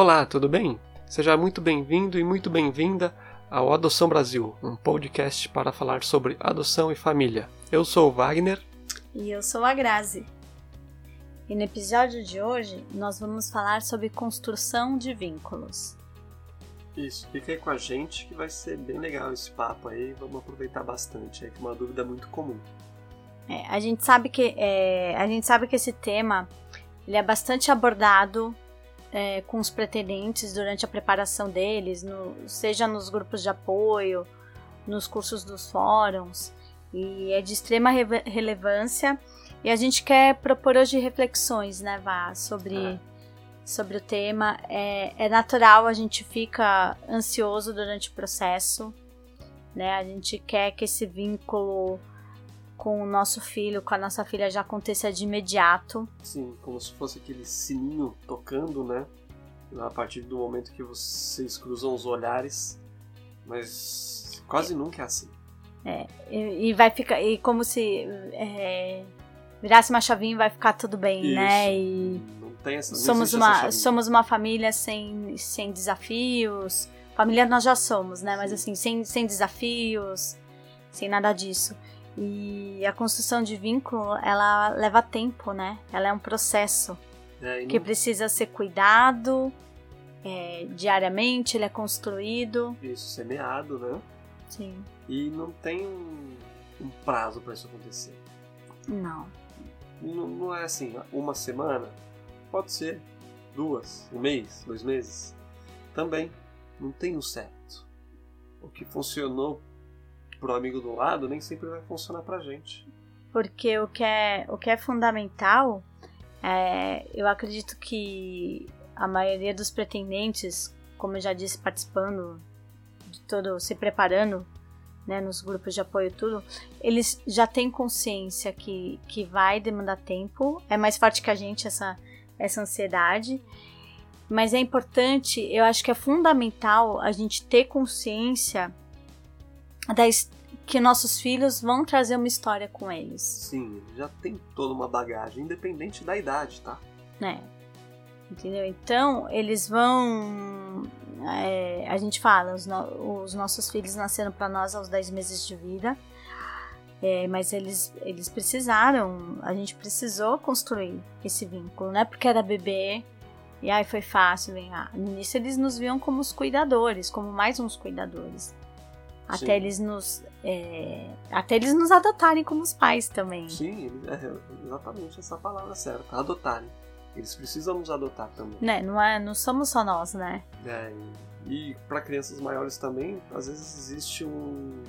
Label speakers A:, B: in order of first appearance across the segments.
A: Olá, tudo bem? Seja muito bem-vindo e muito bem-vinda ao Adoção Brasil, um podcast para falar sobre adoção e família. Eu sou o Wagner.
B: E eu sou a Grazi. E no episódio de hoje nós vamos falar sobre construção de vínculos.
A: Isso, fica aí com a gente que vai ser bem legal esse papo aí, vamos aproveitar bastante, é uma dúvida muito comum.
B: É, a gente sabe que é, a gente sabe que esse tema ele é bastante abordado é, com os pretendentes durante a preparação deles, no, seja nos grupos de apoio, nos cursos dos fóruns, e é de extrema re relevância. E a gente quer propor hoje reflexões, né, Vá, sobre, é. sobre o tema. É, é natural, a gente fica ansioso durante o processo, né? A gente quer que esse vínculo com o nosso filho, com a nossa filha já aconteça de imediato.
A: Sim, como se fosse aquele sininho tocando, né? A partir do momento que vocês cruzam os olhares, mas quase nunca é assim.
B: É, e, e vai ficar, e como se é, virasse uma chavinha e vai ficar tudo bem,
A: Isso.
B: né? E
A: não tem essa,
B: somos uma somos uma família sem, sem desafios. Família nós já somos, né? Mas assim, sem, sem desafios, sem nada disso. E a construção de vínculo, ela leva tempo, né? Ela é um processo é, que precisa ser cuidado é, diariamente, ele é construído.
A: Isso, semeado, né?
B: Sim.
A: E não tem um, um prazo para isso acontecer.
B: Não.
A: não. Não é assim, uma semana? Pode ser. Duas, um mês, dois meses. Também. Não tem um certo. O que funcionou pro amigo do lado nem sempre vai funcionar pra gente.
B: Porque o que é, o que é fundamental, é, eu acredito que a maioria dos pretendentes, como eu já disse, participando de todo, se preparando né, nos grupos de apoio tudo, eles já têm consciência que, que vai demandar tempo, é mais forte que a gente essa, essa ansiedade, mas é importante, eu acho que é fundamental a gente ter consciência da, que nossos filhos vão trazer uma história com eles.
A: Sim, já tem toda uma bagagem, independente da idade, tá?
B: Né? Entendeu? Então, eles vão. É, a gente fala, os, no, os, nossos filhos nasceram para nós aos 10 meses de vida, é, mas eles, eles precisaram, a gente precisou construir esse vínculo, né? Porque era bebê, e aí foi fácil, vem lá. No início eles nos viam como os cuidadores, como mais uns cuidadores. Até Sim. eles nos. É, até eles nos adotarem como os pais também.
A: Sim, é exatamente essa palavra certa, adotarem. Eles precisam nos adotar também.
B: Né, não, é, não somos só nós, né?
A: É, e, e para crianças maiores também, às vezes existe um,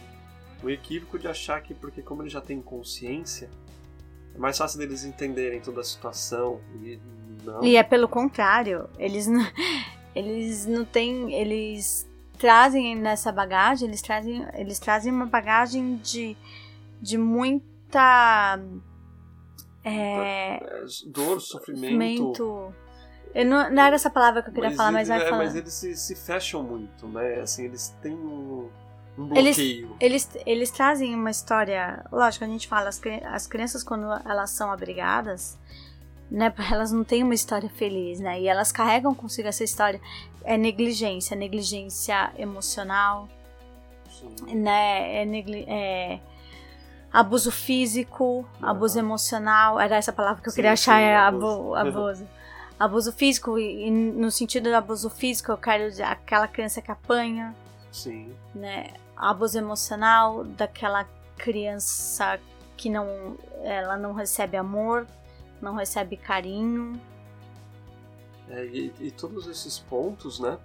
A: um equívoco de achar que, porque como eles já têm consciência, é mais fácil deles entenderem toda a situação. E, não.
B: e é pelo contrário, eles não, eles não têm. Eles trazem nessa bagagem, eles trazem, eles trazem uma bagagem de, de muita
A: é, é, dor, sofrimento. sofrimento.
B: Eu não, não era essa palavra que eu queria mas falar, mas vai é,
A: Mas eles se, se, fecham muito, né? Assim, eles têm um, um bloqueio.
B: Eles, eles, eles trazem uma história. Lógico, a gente fala, as, as crianças, quando elas são abrigadas, né? Elas não têm uma história feliz, né? E elas carregam consigo essa história. É negligência, negligência emocional, Sim. né? É, negli é abuso físico, abuso emocional, era essa palavra que eu sim, queria achar, sim, é abuso. abuso. abuso físico, e no sentido do abuso físico, eu quero aquela criança que apanha.
A: Sim.
B: Né? Abuso emocional daquela criança que não ela não recebe amor, não recebe carinho.
A: É, e, e todos esses pontos, né?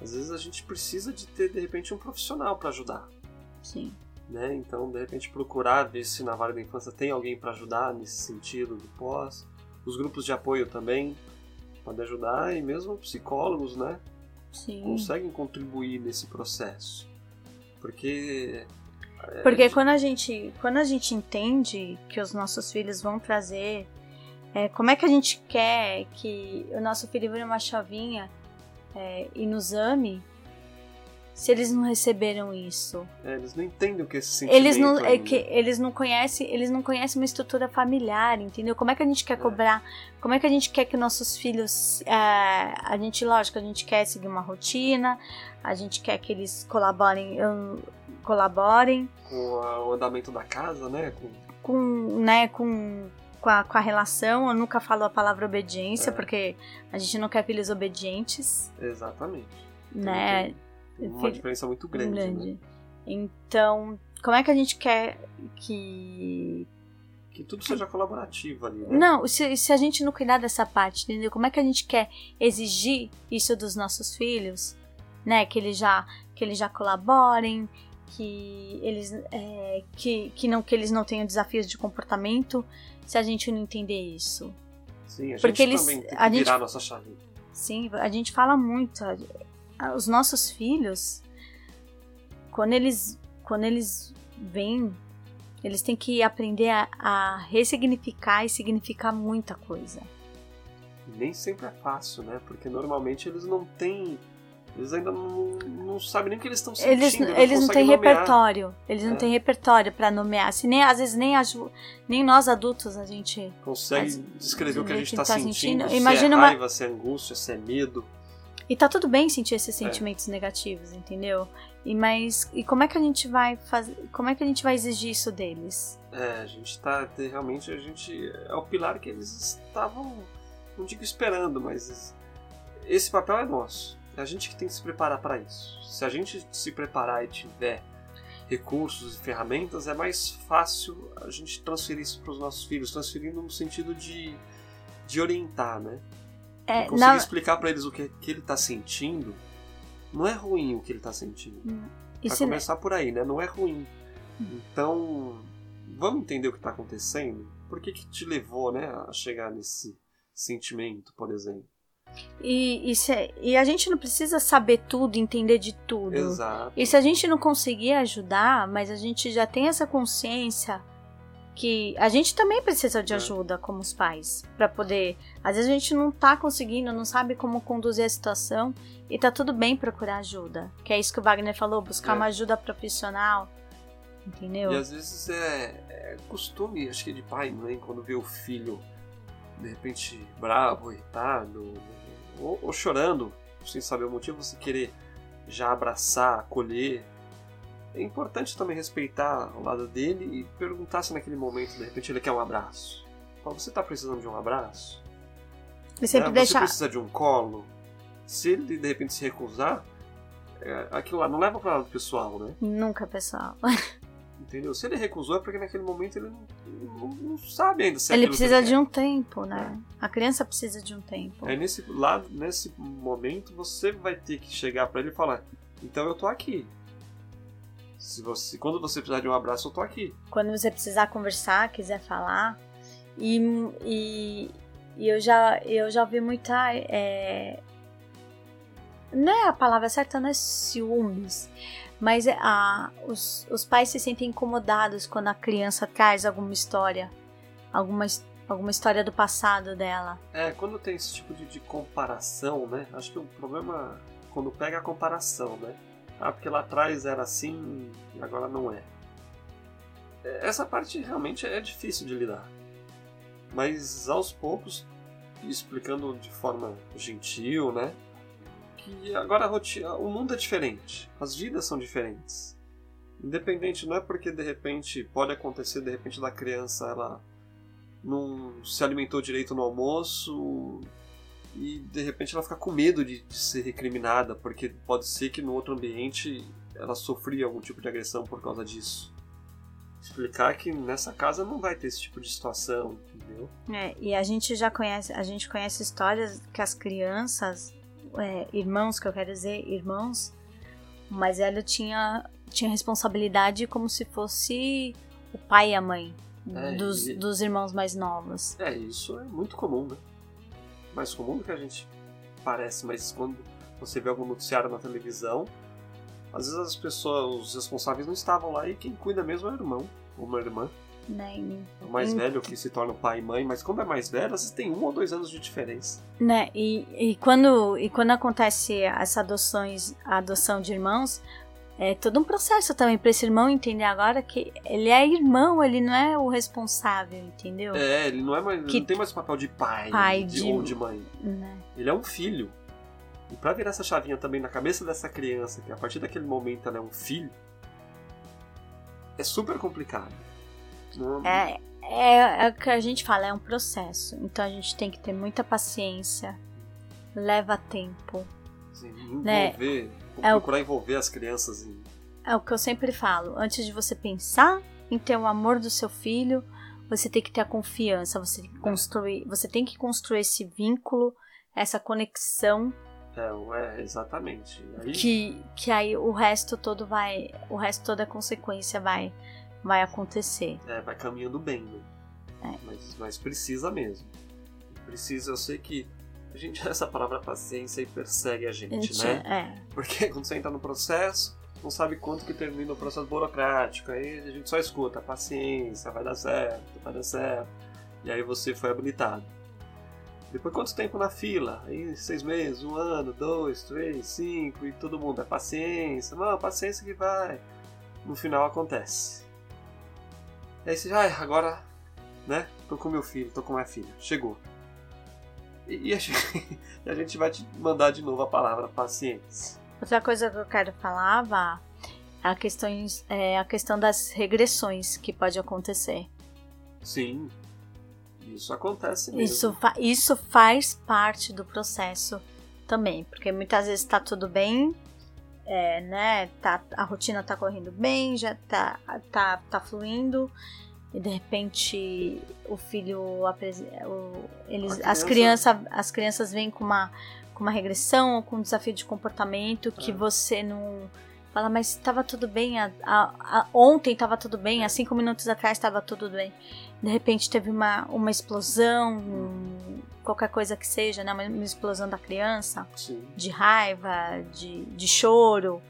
A: Às vezes a gente precisa de ter de repente um profissional para ajudar.
B: Sim
A: né? Então, de repente, procurar ver se na Vale da Infância tem alguém para ajudar nesse sentido do pós. Os grupos de apoio também podem ajudar e mesmo psicólogos, né?
B: Sim.
A: Conseguem contribuir nesse processo. Porque
B: é, porque quando a gente quando a gente entende que os nossos filhos vão trazer é, como é que a gente quer que o nosso filho vire uma chavinha é, e nos ame se eles não receberam isso?
A: É, eles não entendem o que é esse sentimento.
B: Eles não, é que, eles não conhecem, eles não conhecem uma estrutura familiar, entendeu? Como é que a gente quer cobrar? Como é que a gente quer que nossos filhos, é, a gente, lógico, a gente quer seguir uma rotina, a gente quer que eles colaborem, colaborem
A: Com o andamento da casa, né? Com...
B: com, né, com com a, com a relação. Eu nunca falo a palavra obediência
A: É.
B: porque a gente não quer filhos obedientes,
A: Exatamente.
B: né?
A: Tem uma diferença muito grande, né?
B: Então, como é que a gente quer que
A: Que tudo seja colaborativo ali, né?
B: Não, se, se a gente não cuidar dessa parte, entendeu? Como é que a gente quer exigir isso dos nossos filhos, né? Que eles já, que eles já colaborem, que eles, é, que, que, não, que eles não tenham desafios de comportamento, se a gente não entender isso.
A: Sim, a
B: Porque
A: gente
B: eles-
A: também tem que
B: a gente-
A: virar a nossa chave.
B: Sim, a gente fala muito. Os nossos filhos, quando eles, quando eles vêm, eles têm que aprender a, a ressignificar e significar muita coisa.
A: Nem sempre é fácil, né? Porque normalmente eles não têm. Eles ainda não, não sabem nem o que eles estão sentindo.
B: Eles, eles não têm
A: nomear.
B: repertório. Eles não
A: É.
B: têm repertório pra nomear. Se nem, às vezes nem, nem nós adultos a gente.
A: Consegue
B: Mas,
A: descrever o que a gente está
B: tá
A: sentindo.
B: sentindo,
A: se
B: imagina
A: é
B: uma-
A: raiva, se é angústia, se é medo.
B: E tá tudo bem sentir
A: É.
B: esses sentimentos negativos, entendeu? E mas e como é que a gente vai fazer? Como é que a gente vai exigir isso deles?
A: É, a gente tá. Realmente a gente. É o pilar que eles estavam. Não digo esperando, mas. Esse papel é nosso. É a gente que tem que se preparar para isso. Se a gente se preparar e tiver recursos e ferramentas, é mais fácil a gente transferir isso para os nossos filhos, transferindo no sentido de, de orientar, né?
B: É,
A: E conseguir explicar para eles o que, que ele tá sentindo. Não é ruim o que ele tá sentindo. Vai
B: se-
A: começar por aí, né? Não é ruim. Então, vamos entender o que está acontecendo? Por que, que te levou, né, a chegar nesse sentimento, por exemplo?
B: E, e, se- e a gente não precisa saber tudo, entender de tudo.
A: Exato.
B: E se a gente não conseguir ajudar, mas a gente já tem essa consciência que a gente também precisa de
A: É.
B: ajuda como os pais para poder. Às vezes a gente não tá conseguindo, não sabe como conduzir a situação e tá tudo bem procurar ajuda. Que é isso que o Wagner falou, buscar
A: É.
B: uma ajuda profissional. Entendeu?
A: E às vezes é, é costume, acho que de pai e mãe, quando vê o filho de repente bravo, irritado, ou, ou chorando, sem saber o motivo, você querer já abraçar, acolher. É importante também respeitar o lado dele e perguntar se naquele momento, de repente, ele quer um abraço. Fala, você está precisando de um abraço?
B: E sempre
A: É,
B: deixar.
A: Você precisa de um colo? Se ele de repente se recusar, é, aquilo lá não leva para lado pessoal, né?
B: Nunca, pessoal.
A: Entendeu? Se ele recusou é porque naquele momento ele não, não- não sabe ainda se é
B: Ele precisa de um tempo, né? A criança precisa de um tempo.
A: Aí nesse lado, nesse momento, você vai ter que chegar pra ele e falar: "Então eu tô aqui. Se você, quando você precisar de um abraço, eu tô aqui."
B: quando você precisar conversar, quiser falar. E, e, e eu, já, eu já ouvi muita. é, não é a palavra certa, não é ciúmes, mas a, os, os pais se sentem incomodados quando a criança traz alguma história, alguma, alguma história do passado dela.
A: É, quando tem esse tipo de, de comparação, né? Acho que o problema é quando pega a comparação, né? Ah, porque lá atrás era assim e agora não é. É, Essa parte realmente é difícil de lidar. Mas aos poucos, explicando de forma gentil, né? Que agora o mundo é diferente, as vidas são diferentes. Independente, não é porque de repente pode acontecer de repente da criança ela não se alimentou direito no almoço e de repente ela fica com medo de, de ser recriminada, porque pode ser que no outro ambiente ela sofria algum tipo de agressão por causa disso. Explicar que nessa casa não vai ter esse tipo de situação, entendeu?
B: É, e a gente já conhece, a gente conhece histórias que as crianças, é, irmãos, que eu quero dizer, irmãos, o mais velho tinha, tinha responsabilidade como se fosse o pai e a mãe
A: É,
B: dos,
A: e-
B: dos irmãos mais novos.
A: É, isso é muito comum, né? Mais comum do que a gente parece, mas quando você vê algum noticiário na televisão, às vezes as pessoas, os responsáveis não estavam lá e quem cuida mesmo é o irmão ou uma irmã.
B: Né?
A: O mais em... velho que se torna pai e mãe, mas quando é mais velho, às vezes tem um ou dois anos de diferença.
B: Né? E, e, quando, e quando acontece essa adoções, a adoção de irmãos, é todo um processo também para esse irmão entender agora que ele é irmão, ele não é o responsável, entendeu?
A: É, ele não é mais, que... não tem mais o papel de pai, pai de, de... ou de mãe.
B: Né?
A: Ele é um filho. E para virar essa chavinha também na cabeça dessa criança, que a partir daquele momento ela é um filho, é super complicado.
B: É, é, é o que a gente fala, é um processo. Então a gente tem que ter muita paciência, leva tempo.
A: Sim, né? envolver, né? procurar é o, envolver as crianças em...
B: É o que eu sempre falo, antes de você pensar em ter o amor do seu filho, você tem que ter a confiança, você tem que construir, você tem que construir esse vínculo, essa conexão
A: é, é, exatamente.
B: Aí... Que, que aí o resto todo vai. O resto toda a consequência vai, vai acontecer.
A: É, vai caminhando bem, né? É. Mas, mas precisa mesmo. Precisa, eu sei que a gente, essa palavra paciência aí persegue a gente, gente né?
B: É.
A: Porque quando você entra no processo, não sabe quanto que termina o processo burocrático. Aí a gente só escuta, paciência, vai dar certo, vai dar certo. E aí você foi habilitado. Depois quanto tempo na fila? Aí seis meses, um ano, dois, três, cinco, e todo mundo é paciência, não, paciência que vai. No final acontece. Aí você já, ah, agora, né? Tô com meu filho, tô com minha filha, chegou. E, e a, gente, a gente vai te mandar de novo a palavra paciência.
B: Outra coisa que eu quero falar, Vá, é a, questões, é a questão das regressões que pode acontecer.
A: Sim, isso acontece mesmo.
B: Isso, fa isso faz parte do processo também, porque muitas vezes está tudo bem, é, né? Tá, a rotina tá correndo bem, já tá, tá, tá fluindo, e de repente o filho o, eles, criança... as crianças as crianças vêm com uma com uma regressão ou com um desafio de comportamento que é. você não fala mas estava tudo bem a, a, a, ontem estava tudo bem há cinco minutos atrás estava tudo bem de repente teve uma, uma explosão, um, qualquer coisa que seja, né? Uma, uma explosão da criança,
A: Sim.
B: de raiva, de, de choro,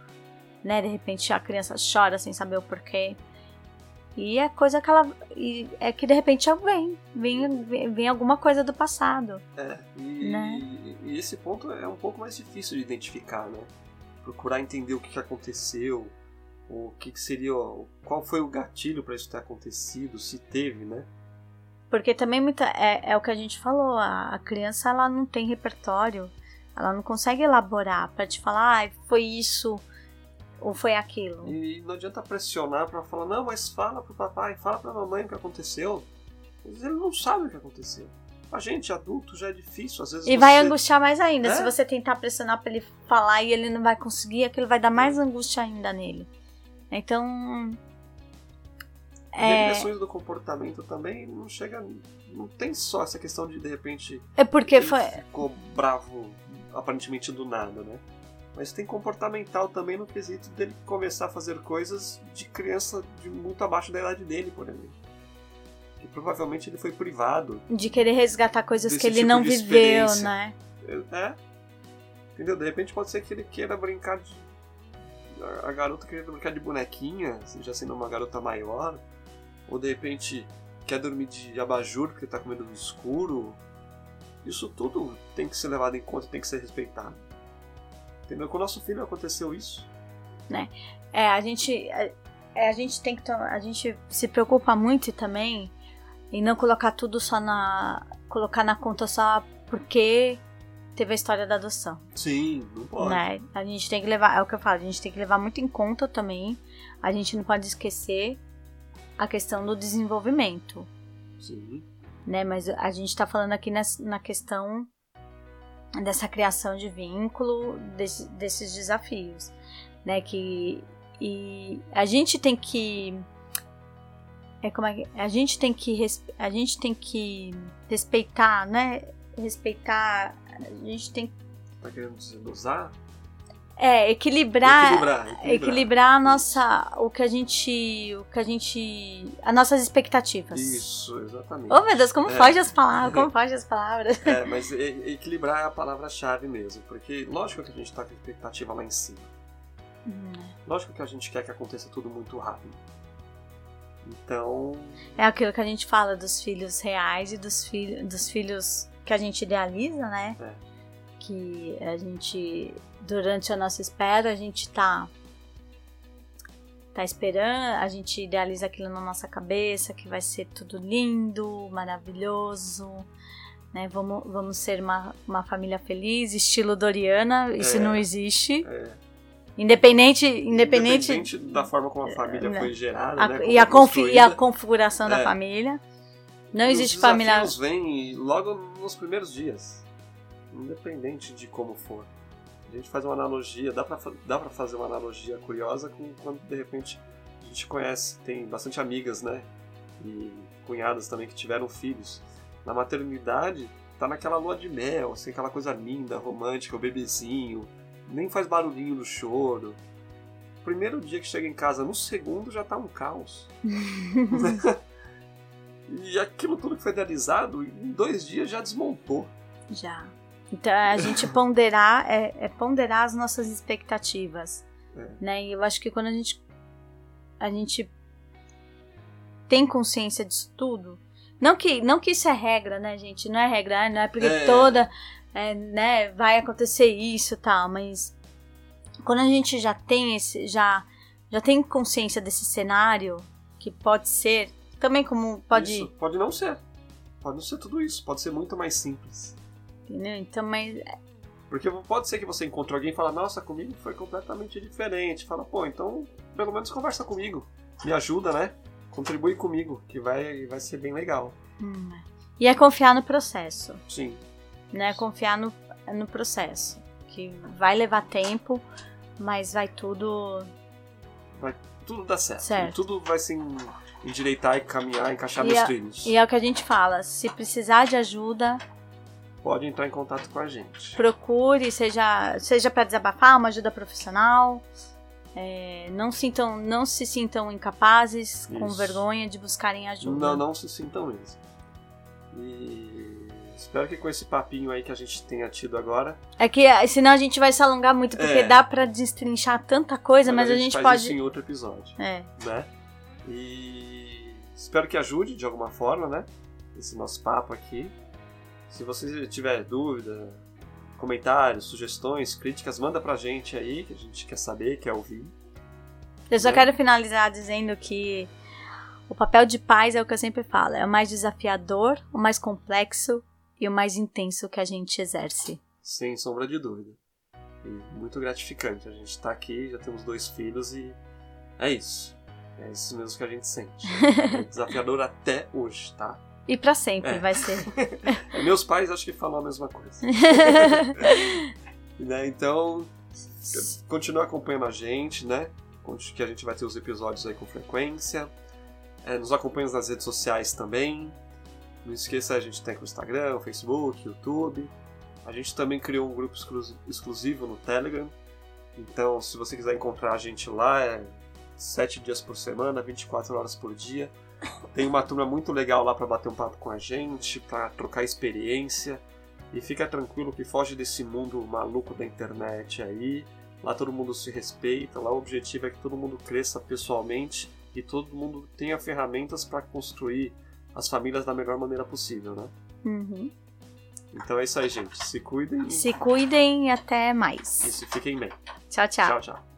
B: né? De repente a criança chora sem saber o porquê. E é coisa que ela. É que de repente vem, vem, vem alguma coisa do passado.
A: É, e, né? e esse ponto é um pouco mais difícil de identificar, né? Procurar entender o que aconteceu, o que, que seria, qual foi o gatilho para isso ter acontecido, se teve, né?
B: Porque também muita, é, é o que a gente falou, a, a, criança ela não tem repertório, ela não consegue elaborar para te falar, ah, foi isso ou foi aquilo.
A: E não adianta pressionar para falar, não, mas fala pro papai, fala pra mamãe o que aconteceu. Ele não sabe o que aconteceu. A gente, adulto, já é difícil, às vezes.
B: E você... vai angustiar mais ainda. É? Se você tentar pressionar para ele falar e ele não vai conseguir, aquilo vai dar mais angústia ainda nele. Então.
A: É... Regressões do comportamento também não chega. Não tem só essa questão de de repente.
B: É porque foi.
A: Ficou bravo aparentemente do nada, né? Mas tem comportamental também no quesito dele começar a fazer coisas de criança de muito abaixo da idade dele, por exemplo. Que provavelmente ele foi privado.
B: De querer resgatar coisas que ele tipo não viveu, né?
A: É. Entendeu? De repente pode ser que ele queira brincar de a garota quer brincar de bonequinha, já sendo uma garota maior, ou de repente quer dormir de abajur porque tá com medo do escuro. Isso tudo tem que ser levado em conta, tem que ser respeitado. Entendeu? Com o nosso filho aconteceu isso.
B: Né? É, a gente, a, é, a gente tem que a gente se preocupa muito também em não colocar tudo só na colocar na conta só porque teve a história da adoção.
A: Sim, não pode.
B: Né? A gente tem que levar, é o que eu falo, a gente tem que levar muito em conta também. A gente não pode esquecer a questão do desenvolvimento.
A: Sim.
B: Né? Mas a gente está falando aqui na, na questão dessa criação de vínculo, desse, desses desafios, né? Que e a gente tem que é como é, a gente tem que a gente tem que respeitar, né? Respeitar a gente tem
A: Tá querendo dosar?
B: É, equilibrar,
A: equilibrar, equilibrar,
B: equilibrar a nossa, o que a gente, o que a gente, as nossas expectativas.
A: Isso, exatamente.
B: Oh meu Deus, como é. foge as palavras, como foge as palavras.
A: É, mas equilibrar é a palavra-chave mesmo, porque lógico que a gente tá com a expectativa lá em cima. Hum. Lógico que a gente quer que aconteça tudo muito rápido. Então.
B: É aquilo que a gente fala dos filhos reais e dos, filhos dos filhos que a gente idealiza, né?
A: É.
B: Que a gente, durante a nossa espera, a gente tá. Tá esperando, a gente idealiza aquilo na nossa cabeça, que vai ser tudo lindo, maravilhoso, né? Vamos, vamos ser uma, uma família feliz, estilo Doriana, isso
A: É.
B: não existe.
A: É,
B: Independente, independente,
A: independente da forma como a família
B: né,
A: foi gerada,
B: a-
A: né?
B: e, a e a configuração da
A: É.
B: família. Não
A: E
B: existe
A: os
B: família.
A: desafios vêm logo nos primeiros dias, independente de como for. A gente faz uma analogia, dá pra, fa- dá pra fazer uma analogia curiosa com quando de repente a gente conhece, tem bastante amigas, né? E cunhadas também que tiveram filhos. Na maternidade, tá naquela lua de mel, assim, aquela coisa linda, romântica, o bebezinho, nem faz barulhinho no choro. Primeiro dia que chega em casa, no segundo já tá um caos. E aquilo tudo que foi idealizado, em dois dias já desmontou.
B: Já. Então a gente ponderar é, é ponderar as nossas expectativas,
A: É.
B: né? E eu acho que quando a gente a gente tem consciência disso tudo, não que não que isso é regra, né, gente? Não é regra, ah, não é porque
A: É.
B: toda é, né, vai acontecer isso, e tal, mas quando a gente já tem esse já já tem consciência desse cenário que pode ser também como pode
A: Isso pode não ser. Pode não ser tudo isso. Pode ser muito mais simples.
B: entendeu? Então, mas
A: Porque pode ser que você encontre alguém e fala, nossa, comigo foi completamente diferente. Fala, pô, então pelo menos conversa comigo. Me ajuda, né? Contribui comigo, que vai, vai ser bem legal.
B: hum, e é confiar no processo.
A: Sim.
B: né? Confiar no, no processo. Que vai levar tempo, mas vai tudo.
A: Tudo dá certo.
B: Certo.
A: Tudo vai se en- endireitar e caminhar, encaixar
B: E
A: nos
B: a-
A: trilhos.
B: E é o que a gente fala: se precisar de ajuda,
A: Pode entrar em contato com a gente.
B: procure, seja, seja para desabafar, uma ajuda profissional. É, não, sintam, não se sintam incapazes, com
A: Isso.
B: vergonha de buscarem ajuda.
A: Não, não se sintam mesmo. E espero que com esse papinho aí que a gente tenha tido agora,
B: É que é, senão a gente vai se alongar muito, porque
A: É.
B: dá pra destrinchar tanta coisa, mas, a gente,
A: faz
B: pode.
A: isso em outro episódio,
B: É,
A: né? E espero que ajude de alguma forma, né? Esse nosso papo aqui. Se você tiver dúvida, comentários, sugestões, críticas, manda pra gente aí, que a gente quer saber, quer ouvir.
B: Eu só
A: né?
B: quero finalizar dizendo que o papel de pais é o que eu sempre falo, é o mais desafiador, o mais complexo e o mais intenso que a gente exerce.
A: Sem sombra de dúvida. E muito gratificante. A gente tá aqui, já temos dois filhos e é isso. É isso mesmo que a gente sente. É desafiador até hoje, tá?
B: E pra sempre
A: É.
B: vai ser.
A: Meus pais acho que falam a mesma coisa. né? Então, continua acompanhando a gente, né? Que a gente vai ter os episódios aí com frequência. É, nos acompanhe nas redes sociais também. Não esqueça, a gente tem o Instagram, o Facebook, YouTube. A gente também criou um grupo exclu- exclusivo no Telegram. Então, se você quiser encontrar a gente lá, é 7 dias por semana, 24 horas por dia. Tem uma turma muito legal lá para bater um papo com a gente, para trocar experiência. E fica tranquilo que foge desse mundo maluco da internet aí. Lá todo mundo se respeita, lá o objetivo é que todo mundo cresça pessoalmente e todo mundo tenha ferramentas para construir as famílias da melhor maneira possível, né?
B: Uhum.
A: Então é isso aí, gente. Se cuidem
B: Se cuidem e até mais.
A: e se fiquem bem.
B: Tchau, tchau.
A: tchau. tchau.